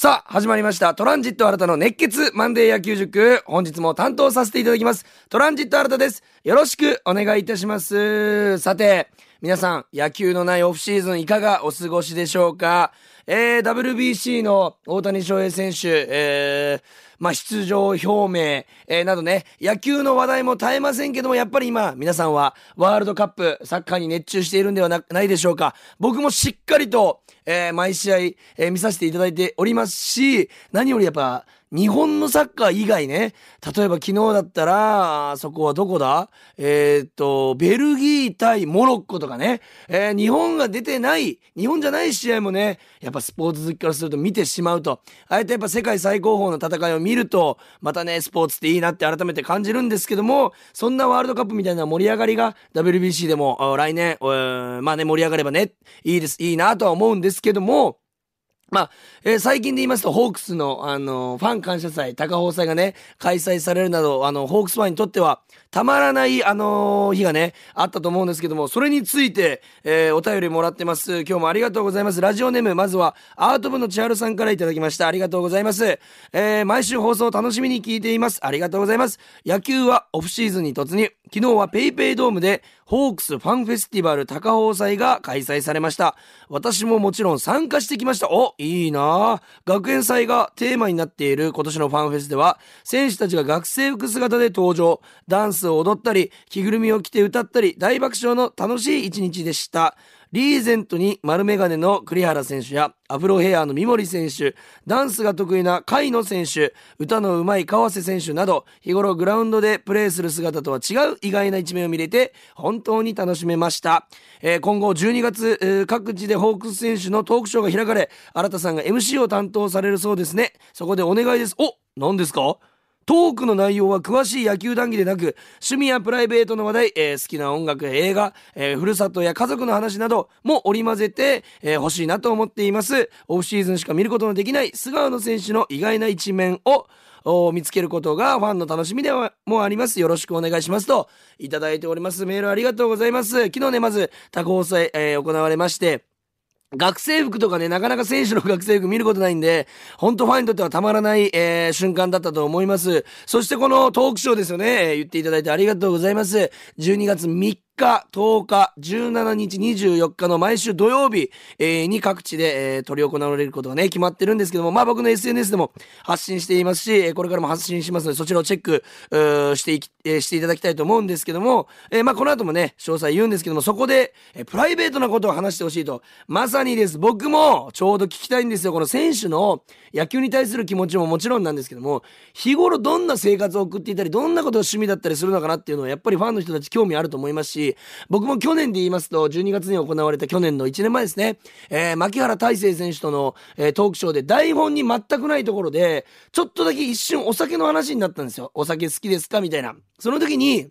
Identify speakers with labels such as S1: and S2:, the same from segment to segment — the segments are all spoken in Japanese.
S1: さあ、始まりました。トランジット新たの熱血マンデー野球塾。本日も担当させていただきます。トランジット新たです。よろしくお願いいたします。さて、皆さん、野球のないオフシーズンいかがお過ごしでしょうか？えー、WBC の大谷翔平選手、えー、まあ、出場表明、えー、などね、野球の話題も絶えませんけども、やっぱり今、皆さんはワールドカップ、サッカーに熱中しているんではなないでしょうか？僕もしっかりと、えー、毎試合、えー、見させていただいておりますし、何よりやっぱ、日本のサッカー以外ね、例えば昨日だったら、そこはどこだ？えー、っと、ベルギー対モロッコとかね、えー、日本が出てない、日本じゃない試合もね、やっぱスポーツ好きからすると見てしまうと、あえてやっぱ世界最高峰の戦いを見ると、またね、スポーツっていいなって改めて感じるんですけども、そんなワールドカップみたいな盛り上がりが WBC でも来年、まあね、盛り上がればね、いいです、いいなとは思うんですですけども、まあ、えー、最近で言いますと、ホークスの、あのー、ファン感謝祭、高放祭がね、開催されるなど、あの、ホークスファンにとっては、たまらない、あのー、日がね、あったと思うんですけども、それについて、え、お便りもらってます。今日もありがとうございます。ラジオネーム、まずは、アート部の千春さんからいただきました。ありがとうございます。え、毎週放送楽しみに聞いています。ありがとうございます。野球はオフシーズンに突入。昨日は PayPay ドームで、ホークスファンフェスティバル高放祭が開催されました。私ももちろん参加してきました。お、いいな学園祭がテーマになっている今年のファンフェスでは、選手たちが学生服姿で登場、ダンスを踊ったり、着ぐるみを着て歌ったり、大爆笑の楽しい一日でした。リーゼントに丸メガネの栗原選手やアフロヘアの三森選手、ダンスが得意な甲斐野選手、歌の上手い川瀬選手など、日頃グラウンドでプレーする姿とは違う意外な一面を見れて、本当に楽しめました。えー、今後12月、えー、各地でホークス選手のトークショーが開かれ、新田さんが MC を担当されるそうですね。そこでお願いです。お何ですかトークの内容は詳しい野球談義でなく、趣味やプライベートの話題、えー、好きな音楽や映画、えー、ふるさとや家族の話なども織り交ぜて、えー、欲しいなと思っています。オフシーズンしか見ることのできない菅野選手の意外な一面を見つけることがファンの楽しみではもあります。よろしくお願いしますと、いただいております。メールありがとうございます。昨日ね、まず、多放送、えー、行われまして、学生服とかね、なかなか選手の学生服見ることないんで、ほんとファンにとってはたまらない、えー、瞬間だったと思います。そしてこのトークショーですよね、言っていただいてありがとうございます。12月3日、10日、17日、24日の毎週土曜日、えー、に各地で、えー、取り行われることがね、決まってるんですけども、まあ僕の SNS でも発信していますし、これからも発信しますので、そちらをチェック、してい、えー、していただきたいと思うんですけども、えー、まあこの後もね、詳細言うんですけども、そこで、えー、プライベートなことを話してほしいと、まさにです。僕もちょうど聞きたいんですよ。この選手の野球に対する気持ちももちろんなんですけども、日頃どんな生活を送っていたり、どんなことが趣味だったりするのかなっていうのは、やっぱりファンの人たち興味あると思いますし、僕も去年で言いますと、12月に行われた去年の1年前ですね、えー、牧原大成選手との、えー、トークショーで台本に全くないところで、ちょっとだけ一瞬お酒の話になったんですよ。お酒好きですか？みたいな。その時に、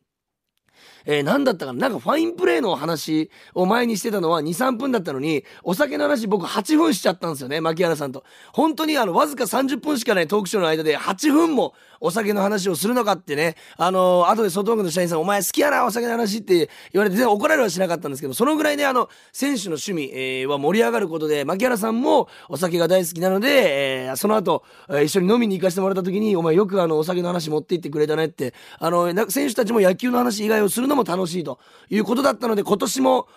S1: えー、何だったかな？なんかファインプレーの話を前にしてたのは2、3分だったのに、お酒の話僕8分しちゃったんですよね、牧原さんと。本当にあの、わずか30分しかないトークショーの間で8分もお酒の話をするのかってね、あのー、後で外国の社員さん、お前好きやな、お酒の話って言われて、怒られはしなかったんですけど、そのぐらいね、あの、選手の趣味、えー、は盛り上がることで、牧原さんもお酒が大好きなので、えー、その後、え、一緒に飲みに行かせてもらった時に、お前よくあの、お酒の話持って行ってくれたねって、あの、選手たちも野球の話以外をするのもも楽しいということだったので、今年も、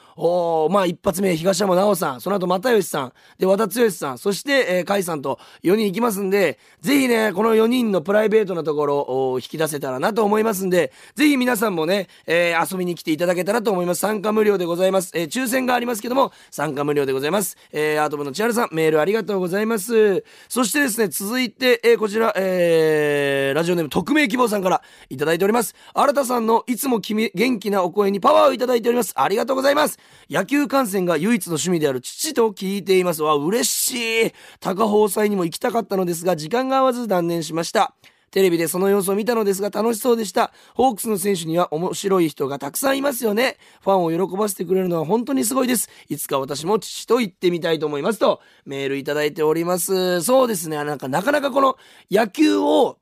S1: まあ一発目、東山直さん、その後又吉さん、で、和田剛さん、そして、えー、甲斐さんと4人行きますんで、ぜひね、この4人のプライベートなところを、引き出せたらなと思いますんで、ぜひ皆さんもね、えー、遊びに来ていただけたらと思います。参加無料でございます。えー、抽選がありますけども、参加無料でございます。えー、アート部の千春さん、メールありがとうございます。そしてですね、続いて、えー、こちら、えー、ラジオネーム匿名希望さんからいただいております。新田さんのいつも君、元元気なお声にパワーをいただいております。ありがとうございます。野球観戦が唯一の趣味である父と聞いています。わ、嬉しい。高放祭にも行きたかったのですが、時間が合わず断念しました。テレビでその様子を見たのですが楽しそうでした。ホークスの選手には面白い人がたくさんいますよね。ファンを喜ばせてくれるのは本当にすごいです。いつか私も父と言ってみたいと思いますとメールいただいております。そうですね。なんかなかなかこの野球を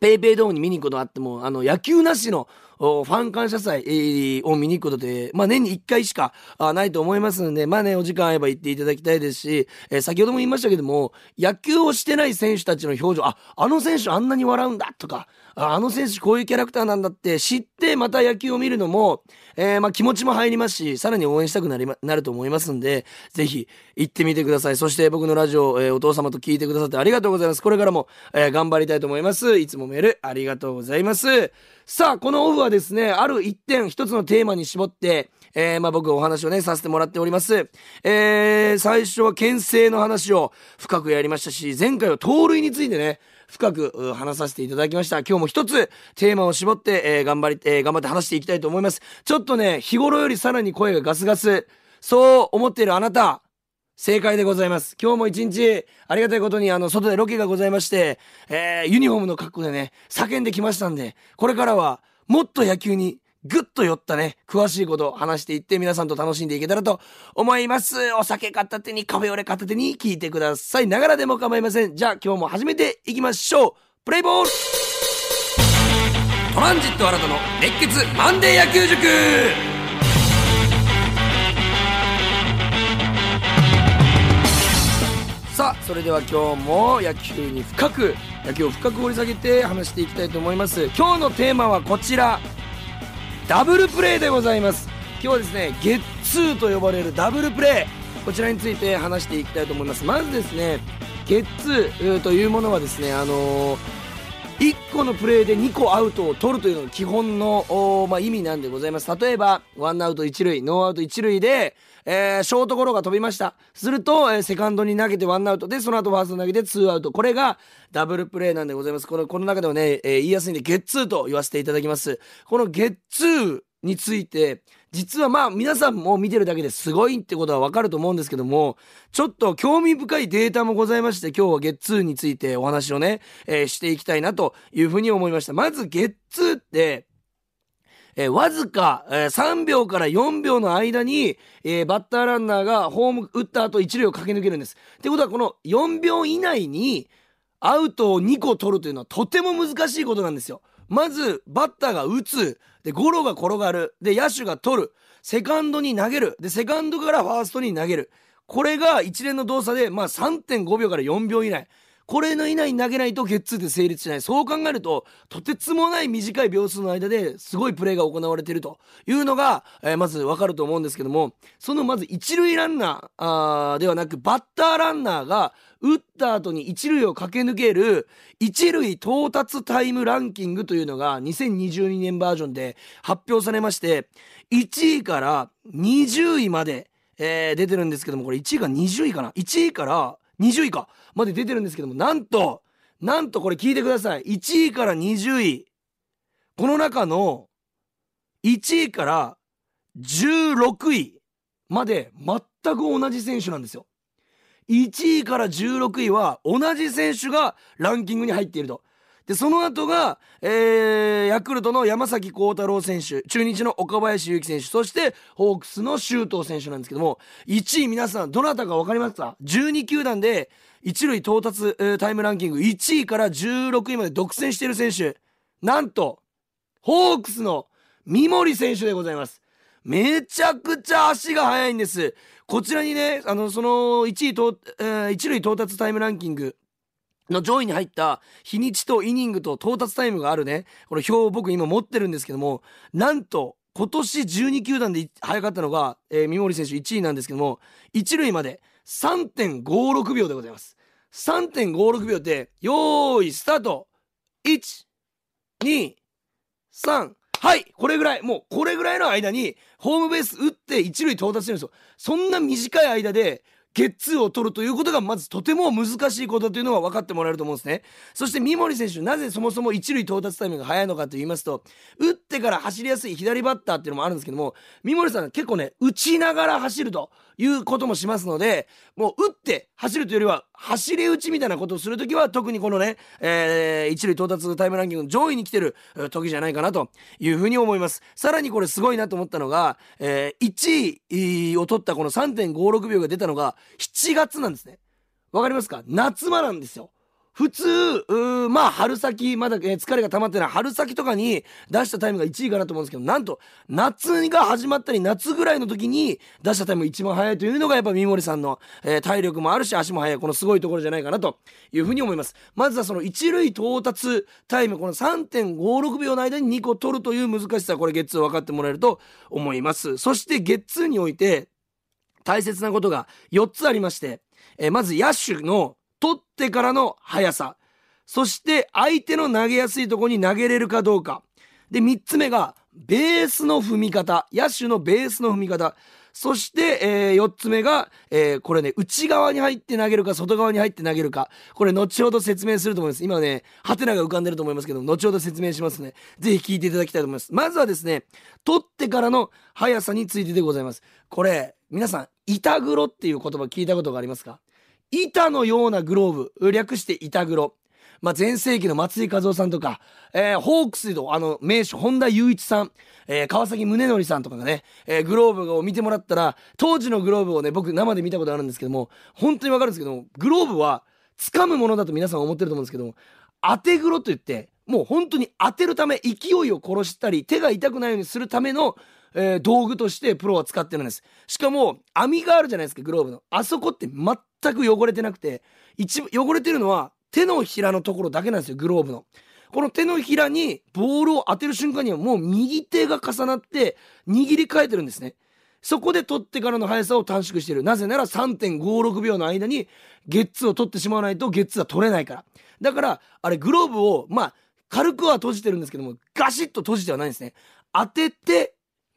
S1: ペイペイドームに見に行くことあっても、あの、野球なしのファン感謝祭を見に行くことで、まあ年に1回しかないと思いますので、まあね、お時間あれば行っていただきたいですし、えー、先ほども言いましたけども、野球をしてない選手たちの表情、あ、あの選手あんなに笑うんだとか、あの選手こういうキャラクターなんだって知ってまた野球を見るのも、えー、まあ気持ちも入りますし、さらに応援したくなりま、なると思いますんで、ぜひ行ってみてください。そして僕のラジオ、えー、お父様と聞いてくださってありがとうございます。これからも、えー、頑張りたいと思います。いつもメールありがとうございます。さあ、このオフはですね、ある一点、一つのテーマに絞って、えー、まあ僕お話をね、させてもらっております。えー、最初は牽制の話を深くやりましたし、前回は盗塁についてね、深く話させていただきました。今日も一つテーマを絞って、えー、頑張り、えー、頑張って話していきたいと思います。ちょっとね、日頃よりさらに声がガスガス、そう思っているあなた、正解でございます。今日も一日、ありがたいことに、あの、外でロケがございまして、えー、ユニフォームの格好でね、叫んできましたんで、これからは、もっと野球に、ぐっと寄ったね、詳しいことを話していって皆さんと楽しんでいけたらと思います。お酒片手にカフェオレ片手に聞いてください。ながらでも構いません。じゃあ今日も始めていきましょう。プレイボールトランジット新たの熱血マンデー野球塾さあそれでは今日も野球に深く野球を深く掘り下げて話していきたいと思います今日のテーマはこちらダブルプレーでございます。今日はですねゲッツーと呼ばれるダブルプレーこちらについて話していきたいと思います。まずですねゲッツーというものはですねあのー1個のプレーで2個アウトを取るというのが基本の、まあ、意味なんでございます。例えば、ワンアウト1塁、ノーアウト1塁で、えー、ショートゴロが飛びました。すると、えー、セカンドに投げてワンアウトで、その後ファースト投げてツーアウト。これがダブルプレーなんでございます。この、この中ではね、えー、言いやすいんで、ゲッツーと言わせていただきます。このゲッツーについて、実はまあ皆さんも見てるだけですごいってことはわかると思うんですけども、ちょっと興味深いデータもございまして、今日はゲッツーについてお話をね、えー、していきたいなというふうに思いました。まずゲッツーって、えー、わずか、えー、3秒から4秒の間に、えー、バッターランナーがホーム打った後1塁を駆け抜けるんです。ってことはこの4秒以内にアウトを2個取るというのはとても難しいことなんですよ。まず、バッターが打つ。で、ゴロが転がる。で、野手が取る。セカンドに投げる。で、セカンドからファーストに投げる。これが一連の動作で、まあ3.5秒から4秒以内。これの以内に投げないとゲッツーで成立しない。そう考えると、とてつもない短い秒数の間ですごいプレーが行われているというのが、えー、まずわかると思うんですけども、そのまず一塁ランナーあではなく、バッターランナーが打った後に一塁を駆け抜ける一塁到達タイムランキングというのが2022年バージョンで発表されまして、1位から20位まで、えー、出てるんですけども、これ1位が20位かな ?1 位から20位かまで出てるんですけども、なんと、なんとこれ聞いてください。1位から20位。この中の1位から16位まで全く同じ選手なんですよ。1位から16位は同じ選手がランキングに入っていると。で、その後が、えー、ヤクルトの山崎幸太郎選手、中日の岡林勇希選手、そしてホークスの周東選手なんですけども、1位皆さんどなたか分かりますか ?12 球団で一塁到達、えー、タイムランキング1位から16位まで独占している選手、なんと、ホークスの三森選手でございます。めちゃくちゃ足が速いんです。こちらにね、あの、その1位と、えー、一塁到達タイムランキング、の上位に入った日にちとイニングと到達タイムがあるね、この表を僕今持ってるんですけども、なんと今年12球団で早かったのが、えー、三森選手1位なんですけども、1塁まで3.56秒でございます。3.56秒で、よーい、スタート !1、2、3、はい、これぐらい、もうこれぐらいの間に、ホームベース打って一塁到達してるんですよ。そんな短い間で、ゲッツーを取るということがまずとても難しいことというのは分かってもらえると思うんですね。そして三森選手、なぜそもそも一塁到達タイムが早いのかと言いますと、打ってから走りやすい左バッターっていうのもあるんですけども、三森さん結構ね、打ちながら走るということもしますので、もう打って走るというよりは、走り打ちみたいなことをするときは、特にこのね、えー、一塁到達タイムランキングの上位に来てる時じゃないかなというふうに思います。さらにこれすごいなと思ったのが、えー、1位を取ったこの3.56秒が出たのが7月なんですね。わかりますか？夏場なんですよ。普通う、まあ、春先、まだ、え、疲れが溜まってない春先とかに出したタイムが1位かなと思うんですけど、なんと、夏が始まったり、夏ぐらいの時に出したタイムが一番速いというのが、やっぱ三森さんの、えー、体力もあるし、足も速い、このすごいところじゃないかなというふうに思います。まずはその一塁到達タイム、この3.56秒の間に2個取るという難しさ、これゲッツー分かってもらえると思います。そしてゲッツーにおいて、大切なことが4つありまして、えー、まず野手の取ってからの速さ。そして相手の投げやすいとこに投げれるかどうか。で、3つ目がベースの踏み方。野手のベースの踏み方。そして、えー、4つ目が、えー、これね、内側に入って投げるか、外側に入って投げるか。これ、後ほど説明すると思います。今ね、ハテナが浮かんでると思いますけど、後ほど説明しますね。ぜひ聞いていただきたいと思います。まずはですね、取ってからの速さについてでございます。これ、皆さん、板黒っていう言葉聞いたことがありますか？板のようなグローブ、略して板黒。まあ、前世紀の松井和夫さんとか、えー、ホークスのあの名手、本田雄一さん、えー、川崎宗則さんとかがね、えー、グローブを見てもらったら、当時のグローブをね、僕生で見たことあるんですけども、本当にわかるんですけども、グローブは掴むものだと皆さん思ってると思うんですけども、当て黒と言って、もう本当に当てるため、勢いを殺したり、手が痛くないようにするための、えー、道具としてプロは使ってるんです。しかも、網があるじゃないですか、グローブの。あそこって全全く汚れてなくて、一汚れてるのは手のひらのところだけなんですよ、グローブの。この手のひらにボールを当てる瞬間にはもう右手が重なって握り替えてるんですね。そこで取ってからの速さを短縮している。なぜなら3.56秒の間にゲッツを取ってしまわないとゲッツは取れないから。だから、あれグローブを、まあ、軽くは閉じてるんですけども、ガシッと閉じてはないんですね。当てて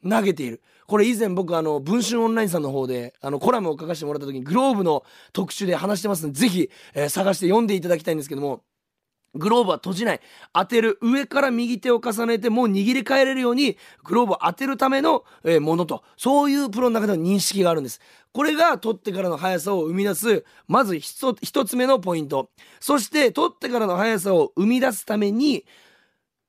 S1: 投げている。これ以前僕あの、文春オンラインさんの方で、あの、コラムを書かせてもらった時にグローブの特集で話してますので、ぜひ、えー、探して読んでいただきたいんですけども、グローブは閉じない。当てる。上から右手を重ねて、もう握り替えれるように、グローブを当てるための、えー、ものと。そういうプロの中での認識があるんです。これが取ってからの速さを生み出す、まず一つ目のポイント。そして、取ってからの速さを生み出すために、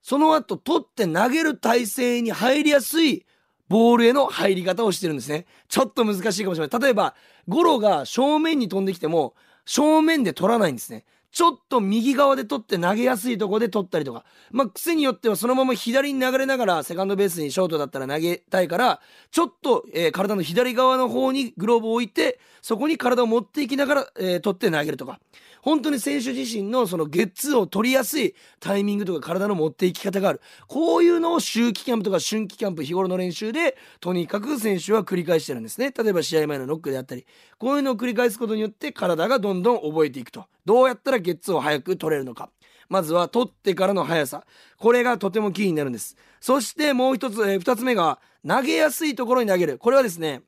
S1: その後、取って投げる体勢に入りやすいボールへの入り方をしてるんですね。ちょっと難しいかもしれない。例えば、ゴロが正面に飛んできても、正面で取らないんですね。ちょっと右側で取って投げやすいとこで取ったりとか。まあ、癖によってはそのまま左に流れながらセカンドベースにショートだったら投げたいから、ちょっと、えー、体の左側の方にグローブを置いて、そこに体を持っていきながら、えー、取って投げるとか。本当に選手自身のそのゲッツーを取りやすいタイミングとか体の持っていき方がある。こういうのを秋季キャンプとか春季キャンプ日頃の練習でとにかく選手は繰り返してるんですね。例えば試合前のノックであったり、こういうのを繰り返すことによって体がどんどん覚えていくと。どうやったらゲッツーを早く取れるのか。まずは取ってからの速さ。これがとてもキーになるんです。そしてもう一つ、えー、二つ目が投げやすいところに投げる。これはですね、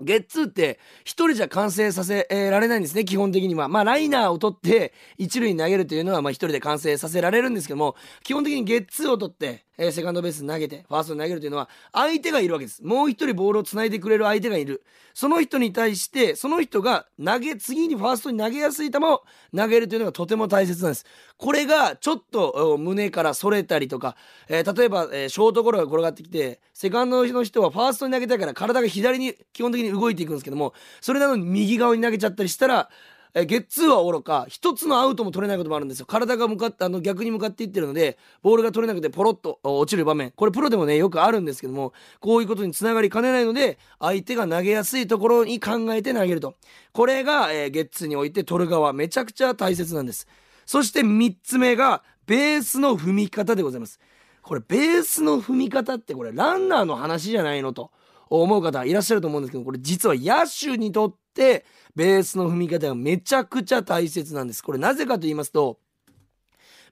S1: ゲッツーって一人じゃ完成させられないんですね、基本的には。まあ、ライナーを取って一塁に投げるというのは、一人で完成させられるんですけども、基本的にゲッツーを取って、え、セカンドベース投げて、ファーストに投げるというのは、相手がいるわけです。もう一人ボールを繋いでくれる相手がいる。その人に対して、その人が投げ、次にファーストに投げやすい球を投げるというのがとても大切なんです。これがちょっと胸から反れたりとか、えー、例えば、えー、ショートゴロが転がってきて、セカンドの人はファーストに投げたいから体が左に基本的に動いていくんですけども、それなのに右側に投げちゃったりしたら、えゲッツーはおろか、一つのアウトも取れないこともあるんですよ。体が向かって、あの、逆に向かっていってるので、ボールが取れなくてポロッと落ちる場面。これプロでもね、よくあるんですけども、こういうことにつながりかねないので、相手が投げやすいところに考えて投げると。これが、え、ゲッツーにおいて取る側、めちゃくちゃ大切なんです。そして三つ目が、ベースの踏み方でございます。これ、ベースの踏み方ってこれ、ランナーの話じゃないのと。思う方いらっしゃると思うんですけど、これ実は野手にとって、ベースの踏み方がめちゃくちゃ大切なんです。これなぜかと言いますと、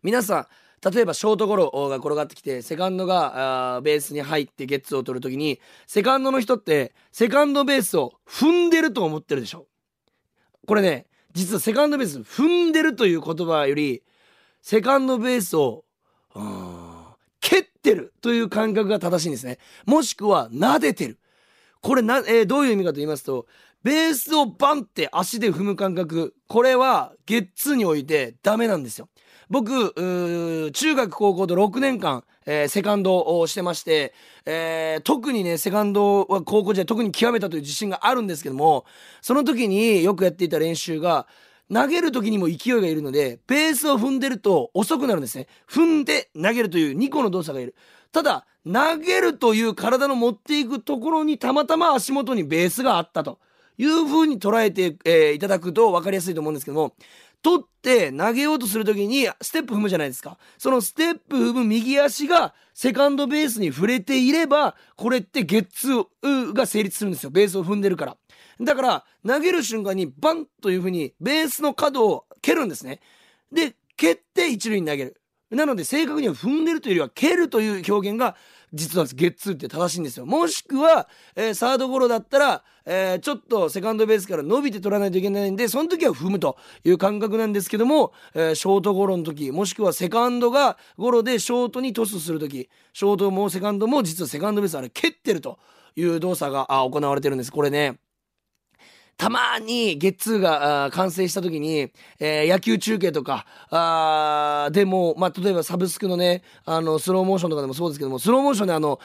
S1: 皆さん、例えばショートゴロが転がってきて、セカンドがベースに入ってゲッツを取るときに、セカンドの人って、セカンドベースを踏んでると思ってるでしょ。これね、実はセカンドベース踏んでるという言葉より、セカンドベースを、蹴ってるという感覚が正しいんですね。もしくは、撫でてる。これな、えー、どういう意味かと言いますと、ベースをバンって足で踏む感覚、これはゲッツーにおいてダメなんですよ。僕、中学高校と6年間、えー、セカンドをしてまして、えー、特にね、セカンドは高校時代特に極めたという自信があるんですけども、その時によくやっていた練習が、投げる時にも勢いがいるので、ベースを踏んでると遅くなるんですね。踏んで投げるという2個の動作がいる。ただ、投げるという体の持っていくところにたまたま足元にベースがあったという風に捉えて、えー、いただくと分かりやすいと思うんですけども、取って投げようとする時にステップ踏むじゃないですか。そのステップ踏む右足がセカンドベースに触れていれば、これってゲッツーが成立するんですよ。ベースを踏んでるから。だから、投げる瞬間にバンという風にベースの角を蹴るんですね。で、蹴って一塁に投げる。なので正確には踏んでるというよりは蹴るという表現が実はゲッツーって正しいんですよ。もしくは、えー、サードゴロだったら、えー、ちょっとセカンドベースから伸びて取らないといけないんで、その時は踏むという感覚なんですけども、えー、ショートゴロの時、もしくはセカンドがゴロでショートにトスする時、ショートもセカンドも実はセカンドベースあれ蹴ってるという動作が行われてるんです。これね。たまにゲッツーが完成した時に、えー、野球中継とか、あでも、まあ、例えばサブスクのね、あの、スローモーションとかでもそうですけども、スローモーションであの、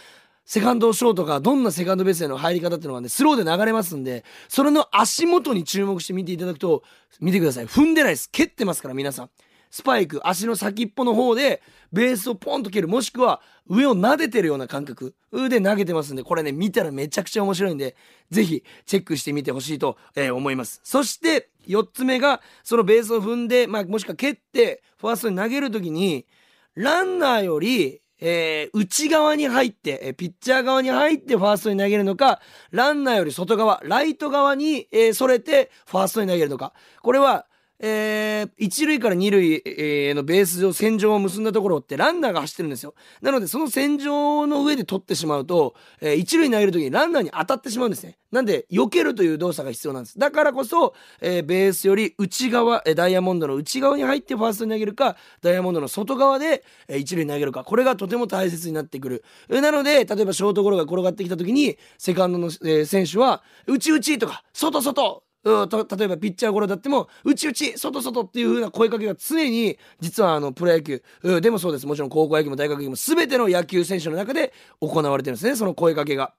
S1: セカンドショーとかどんなセカンドベースへの入り方っていうのがね、スローで流れますんで、それの足元に注目して見ていただくと、見てください。踏んでないです。蹴ってますから、皆さん。スパイク、足の先っぽの方で、ベースをポンと蹴る、もしくは上を撫でてるような感覚で投げてますんで、これね、見たらめちゃくちゃ面白いんで、ぜひチェックしてみてほしいと、えー、思います。そして、4つ目が、そのベースを踏んで、まあ、もしくは蹴って、ファーストに投げるときに、ランナーより、えー、内側に入って、えー、ピッチャー側に入ってファーストに投げるのか、ランナーより外側、ライト側に、えー、それてファーストに投げるのか。これは、えー、一塁から二塁、えのベース上、線上を結んだところってランナーが走ってるんですよ。なので、その線上の上で取ってしまうと、えー、一塁投げるときにランナーに当たってしまうんですね。なんで、避けるという動作が必要なんです。だからこそ、えー、ベースより内側、えダイヤモンドの内側に入ってファーストに投げるか、ダイヤモンドの外側で、え一塁に投げるか。これがとても大切になってくる。えなので、例えばショートゴロが転がってきたときに、セカンドの、え選手は、内々とか、外外うん、例えばピッチャーゴロだっても、内内、外外っていう風な声かけが常に、実はあの、プロ野球、うん、でもそうです。もちろん高校野球も大学野球も全ての野球選手の中で行われてるんですね。その声かけが。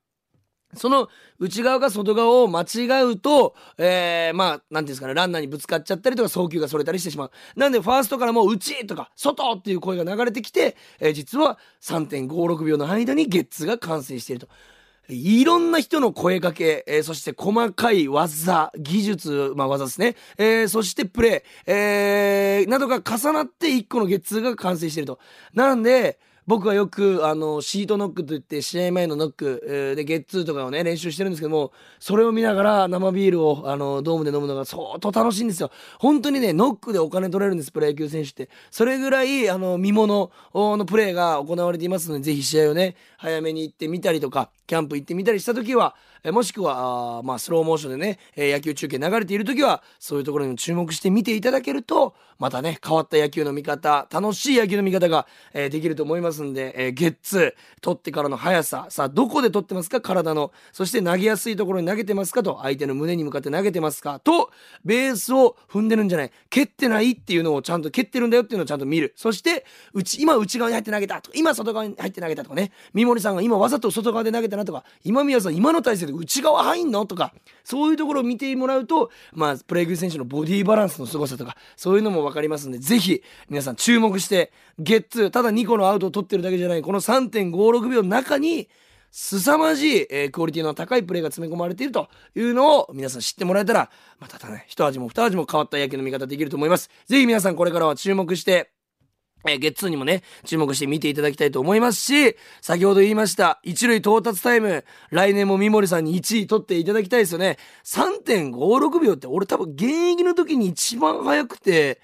S1: その内側か外側を間違うと、えー、まあ、なんていうんですかね、ランナーにぶつかっちゃったりとか、送球がそれたりしてしまう。なんで、ファーストからもう内とか、外っていう声が流れてきて、えー、実は3.56秒の間にゲッツが完成していると。いろんな人の声かけ、えー、そして細かい技、技術、まあ技ですね。えー、そしてプレイ、えー、などが重なって一個のゲッツーが完成していると。なんで、僕はよくあのシートノックといって試合前のノック、えー、でゲッツーとかをね練習してるんですけどもそれを見ながら生ビールをあのドームで飲むのが相当楽しいんですよ。本当にねノックでお金取れるんですプロ野球選手って。それぐらいあの見物のプレーが行われていますのでぜひ試合をね早めに行ってみたりとかキャンプ行ってみたりした時はもしくはあまあスローモーションでね、野球中継流れている時はそういうところにも注目して見ていただけるとまたね変わった野球の見方楽しい野球の見方が、えできると思いますんで、え、ゲッツー取ってからの速ささあどこで取ってますか体のそして投げやすいところに投げてますかと相手の胸に向かって投げてますかとベースを踏んでるんじゃない蹴ってないっていうのをちゃんと蹴ってるんだよっていうのをちゃんと見る。そして内今内側に入って投げたと今外側に入って投げたとかね三森さんが今わざと外側で投げたなとか今宮さん今の体勢で内側入んの？とかそういうところを見てもらうとまあプロ野球選手のボディバランスの凄さとかそういうのも分かりますんでぜひ皆さん注目してゲッツーただ2個のアウトを取ってるだけじゃないこの3.56秒の中に凄まじい、えー、クオリティの高いプレーが詰め込まれているというのを皆さん知ってもらえたら、またね、一味も二味も変わった野球の見方できると思います。ぜひ皆さんこれからは注目して、え、ゲッツーにもね、注目して見ていただきたいと思いますし、先ほど言いました、一塁到達タイム、来年も三森さんに1位取っていただきたいですよね。3.56秒って俺多分現役の時に一番早くて、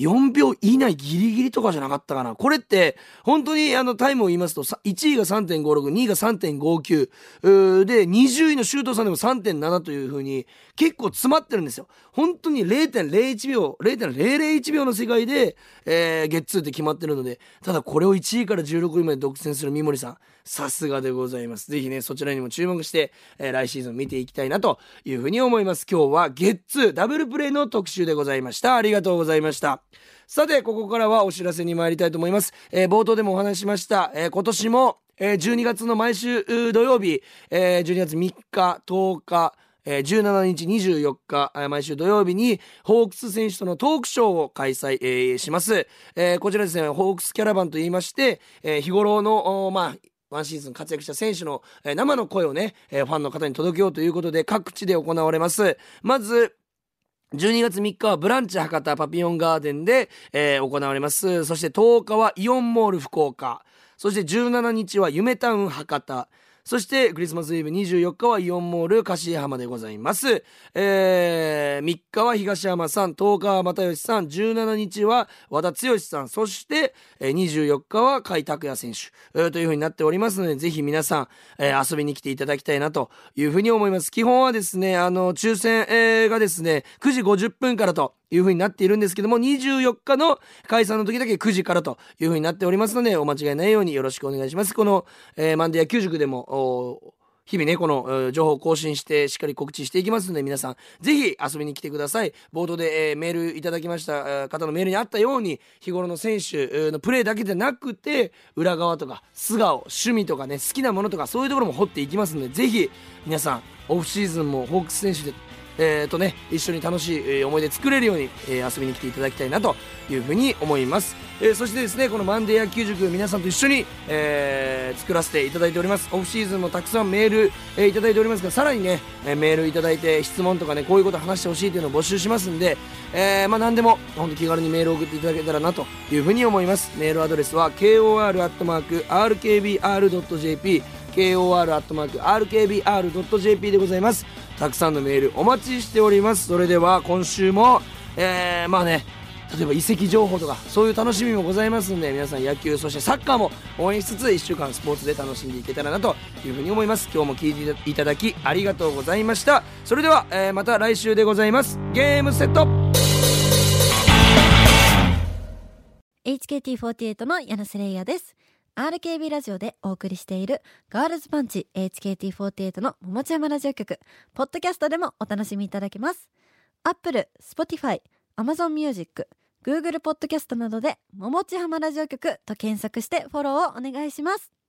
S1: 4秒以内ギリギリとかじゃなかったかな。これって、本当にあのタイムを言いますと、1位が3.56、2位が3.59、で、20位の周東さんでも3.7という風に、結構詰まってるんですよ。本当に0.01秒、0.001秒の世界で、えー、ゲッツーって決まってるので、ただこれを1位から16位まで独占する三森さん、さすがでございます。ぜひね、そちらにも注目して、えー、来シーズン見ていきたいなという風に思います。今日はゲッツーダブルプレイの特集でございました。ありがとうございました。さて、ここからはお知らせに参りたいと思います。えー、冒頭でもお話しました、えー、今年も、えー、12月の毎週土曜日、えー、12月3日、10日、えー、17日24日、毎週土曜日に、ホークス選手とのトークショーを開催、えー、します。えー、こちらですね、ホークスキャラバンと言いまして、えー、日頃の、まあ、ワンシーズン活躍した選手の、えー、生の声をね、えー、ファンの方に届けようということで、各地で行われます。まず、12月3日はブランチ博多パピオンガーデンで、えー、行われます。そして10日はイオンモール福岡。そして17日は夢タウン博多。そしてクリスマスイブ24日はイオンモール柏浜でございます。えー、3日は東山さん、10日は又吉さん、17日は和田剛さん、そして、24日は甲斐拓也選手、というふうになっておりますので、ぜひ皆さん、えー、遊びに来ていただきたいなというふうに思います。基本はですね、あの、抽選、がですね、9時50分からという風になっているんですけども、24日の解散の時だけ9時からという風になっておりますので、お間違いないようによろしくお願いします。この、えー、マンデー野球塾でも、日々ね、この情報を更新してしっかり告知していきますので、皆さん、ぜひ遊びに来てください。冒頭で、えー、メールいただきました方のメールにあったように、日頃の選手のプレーだけでなくて、裏側とか、素顔、趣味とかね、好きなものとか、そういうところも掘っていきますので、ぜひ、皆さん、オフシーズンもホークス選手でえー、とね一緒に楽しい思い出作れるように、えー、遊びに来ていただきたいなというふうに思います、えー、そしてですねこのマンデー野球塾皆さんと一緒に、えー、作らせていただいております。オフシーズンもたくさんメール、えー、いただいておりますがさらにね、えー、メールいただいて質問とかねこういうこと話してほしいというのを募集しますんで、えー、まあ何でも本当気軽にメールを送っていただけたらなというふうに思います。メールアドレスは kor.rkbr.jp kor.rkbr.jp でございます。たくさんのメールお待ちしております。それでは今週もえー、まあね例えば移籍情報とかそういう楽しみもございますんで皆さん野球そしてサッカーも応援しつつ1週間スポーツで楽しんでいけたらなというふうに思います。今日も聞いていただきありがとうございました。それでは、えー、また来週でございます。ゲームセット。
S2: HKT48 の柳瀬レイヤです。RKB ラジオでお送りしているガールズパンチ HKT48 の桃地山ラジオ局、ポッドキャストでもお楽しみいただけます。Apple、Spotify、Amazon Music、Google ポッドキャストなどで桃地浜ラジオ局と検索してフォローをお願いします。